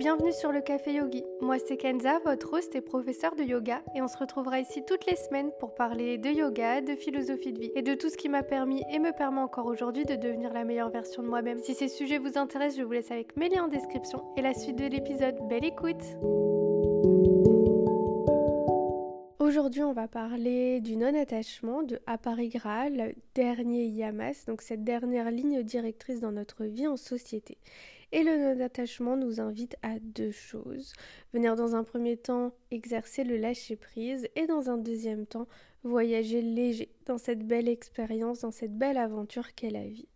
bienvenue sur le Café Yogi. Moi c'est Kenza, votre host et professeur de yoga et on se retrouvera ici toutes les semaines pour parler de yoga, de philosophie de vie et de tout ce qui m'a permis et me permet encore aujourd'hui de devenir la meilleure version de moi-même. Si ces sujets vous intéressent, je vous laisse avec mes liens en description et la suite de l'épisode. Belle écoute Aujourd'hui, on va parler du non-attachement, de Aparigraha, dernier yamas, donc cette dernière ligne directrice dans notre vie en société. Et le non-attachement nous invite à deux choses. Venir dans un premier temps exercer le lâcher-prise et dans un deuxième temps voyager léger dans cette belle expérience, dans cette belle aventure qu'est la vie.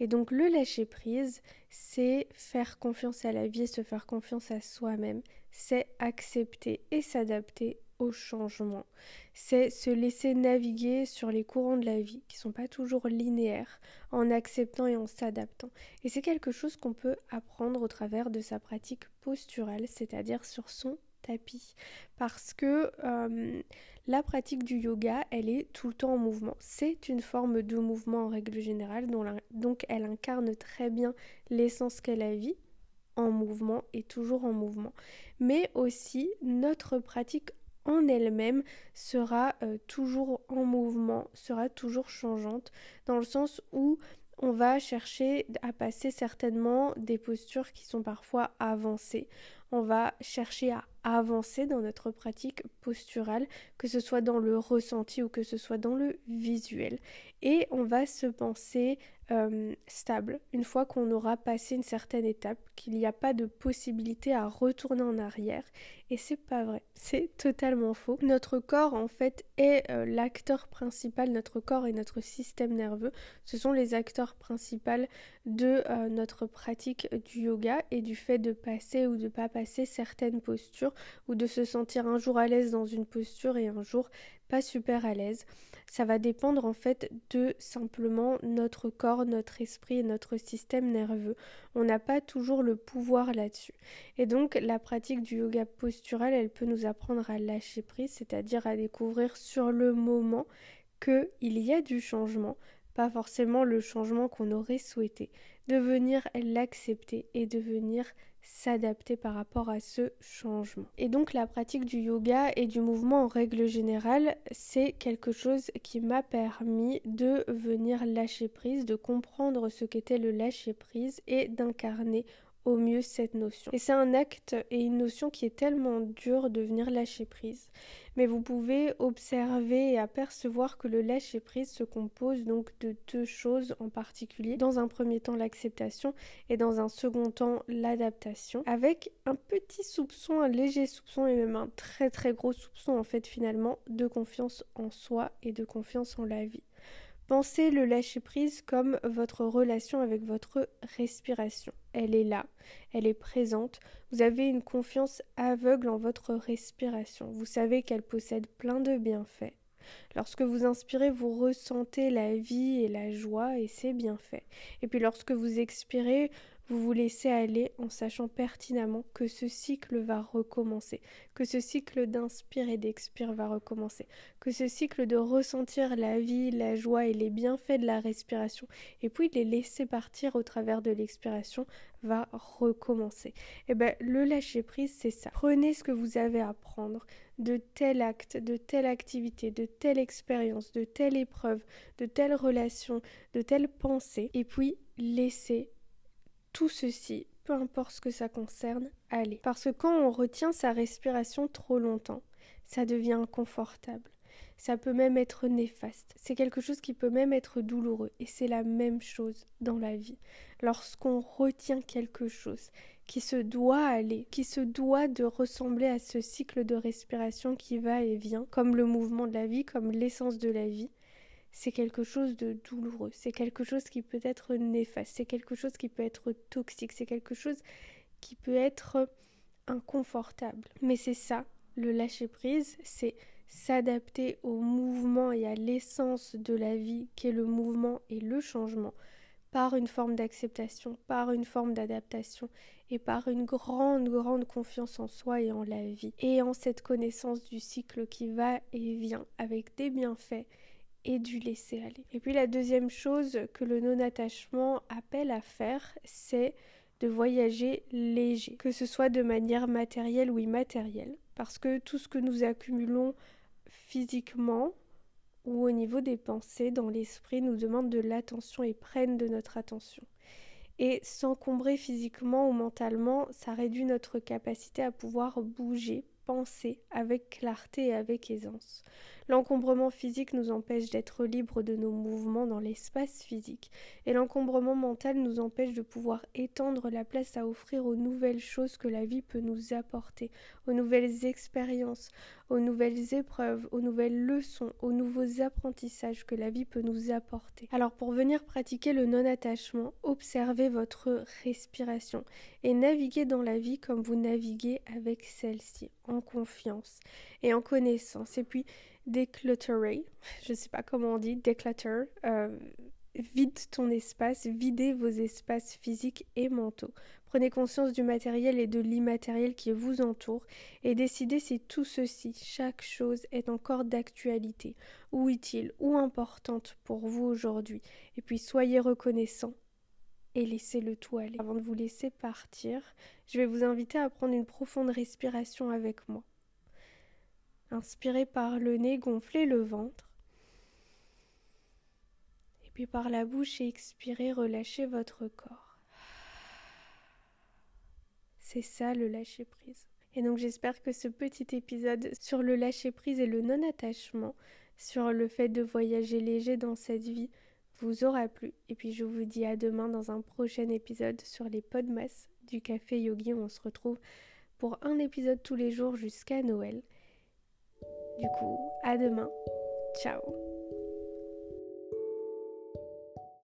Et donc le lâcher-prise, c'est faire confiance à la vie et se faire confiance à soi-même, c'est accepter et s'adapter changement. C'est se laisser naviguer sur les courants de la vie qui sont pas toujours linéaires en acceptant et en s'adaptant. Et c'est quelque chose qu'on peut apprendre au travers de sa pratique posturale, c'est-à-dire sur son tapis. Parce que la pratique du yoga, elle est tout le temps en mouvement. C'est une forme de mouvement en règle générale, donc elle incarne très bien l'essence qu'est la vie en mouvement et toujours en mouvement. Mais aussi notre pratique en elle-même sera euh, toujours en mouvement, sera toujours changeante, dans le sens où on va chercher à passer certainement des postures qui sont parfois avancées. On va chercher à avancer dans notre pratique posturale, que ce soit dans le ressenti ou que ce soit dans le visuel. Et on va se penser euh, stable une fois qu'on aura passé une certaine étape, qu'il n'y a pas de possibilité à retourner en arrière. Et c'est pas vrai, c'est totalement faux. Notre corps en fait est euh, l'acteur principal, notre corps et notre système nerveux, ce sont les acteurs principaux de euh, notre pratique du yoga et du fait de passer ou de pas passer certaines postures ou de se sentir un jour à l'aise dans une posture et un jour pas super à l'aise. Ça va dépendre en fait de simplement notre corps, notre esprit et notre système nerveux. On n'a pas toujours le pouvoir là-dessus. Et donc la pratique du yoga postural, elle peut nous apprendre à lâcher prise, c'est-à-dire à découvrir sur le moment qu'il y a du changement, pas forcément le changement qu'on aurait souhaité, de venir l'accepter et de venir s'adapter par rapport à ce changement. Et donc la pratique du yoga et du mouvement en règle générale, c'est quelque chose qui m'a permis de venir lâcher prise, de comprendre ce qu'était le lâcher prise et d'incarner au mieux cette notion. Et c'est un acte et une notion qui est tellement dure de venir lâcher prise. Mais vous pouvez observer et apercevoir que le lâcher prise se compose donc de deux choses en particulier. Dans un premier temps l'acceptation et dans un second temps l'adaptation avec un petit soupçon, un léger soupçon et même un très très gros soupçon en fait finalement de confiance en soi et de confiance en la vie. Pensez le lâcher-prise comme votre relation avec votre respiration. Elle est là, elle est présente, vous avez une confiance aveugle en votre respiration, vous savez qu'elle possède plein de bienfaits. Lorsque vous inspirez, vous ressentez la vie et la joie et c'est bien fait. Et puis lorsque vous expirez, vous vous laissez aller en sachant pertinemment que ce cycle va recommencer, que ce cycle d'inspire et d'expire va recommencer, que ce cycle de ressentir la vie, la joie et les bienfaits de la respiration, et puis les laisser partir au travers de l'expiration va recommencer. Et eh bien le lâcher prise, c'est ça. Prenez ce que vous avez à prendre de tel acte, de telle activité, de telle expérience, de telle épreuve, de telle relation, de telle pensée, et puis laissez tout ceci, peu importe ce que ça concerne, aller. Parce que quand on retient sa respiration trop longtemps, ça devient inconfortable. Ça peut même être néfaste. C'est quelque chose qui peut même être douloureux. Et c'est la même chose dans la vie. Lorsqu'on retient quelque chose qui se doit aller, qui se doit de ressembler à ce cycle de respiration qui va et vient, comme le mouvement de la vie, comme l'essence de la vie, c'est quelque chose de douloureux, c'est quelque chose qui peut être néfaste, c'est quelque chose qui peut être toxique, c'est quelque chose qui peut être inconfortable. Mais c'est ça, le lâcher prise, c'est s'adapter au mouvement et à l'essence de la vie qui est le mouvement et le changement par une forme d'acceptation, par une forme d'adaptation et par une grande, grande confiance en soi et en la vie et en cette connaissance du cycle qui va et vient avec des bienfaits et du laisser aller. Et puis la deuxième chose que le non-attachement appelle à faire, c'est de voyager léger, que ce soit de manière matérielle ou immatérielle, parce que tout ce que nous accumulons physiquement ou au niveau des pensées dans l'esprit nous demande de l'attention et prennent de notre attention. Et s'encombrer physiquement ou mentalement, ça réduit notre capacité à pouvoir bouger, penser avec clarté et avec aisance. L'encombrement physique nous empêche d'être libres de nos mouvements dans l'espace physique et l'encombrement mental nous empêche de pouvoir étendre la place à offrir aux nouvelles choses que la vie peut nous apporter, aux nouvelles expériences, aux nouvelles épreuves, aux nouvelles leçons, aux nouveaux apprentissages que la vie peut nous apporter. Alors pour venir pratiquer le non-attachement, observez votre respiration et naviguez dans la vie comme vous naviguez avec celle-ci, en confiance et en connaissance. Et puis déclutterer, je ne sais pas comment on dit, déclutter, euh, vide ton espace, videz vos espaces physiques et mentaux. Prenez conscience du matériel et de l'immatériel qui vous entoure et décidez si tout ceci, chaque chose est encore d'actualité, ou utile, ou importante pour vous aujourd'hui. Et puis soyez reconnaissant et laissez le tout aller. Avant de vous laisser partir, je vais vous inviter à prendre une profonde respiration avec moi. Inspirez par le nez, gonflez le ventre. Et puis par la bouche et expirez, relâchez votre corps. C'est ça le lâcher prise. Et donc j'espère que ce petit épisode sur le lâcher prise et le non-attachement, sur le fait de voyager léger dans cette vie, vous aura plu. Et puis je vous dis à demain dans un prochain épisode sur les podmas du Café Yogi on se retrouve pour un épisode tous les jours jusqu'à Noël. Du coup, à demain. Ciao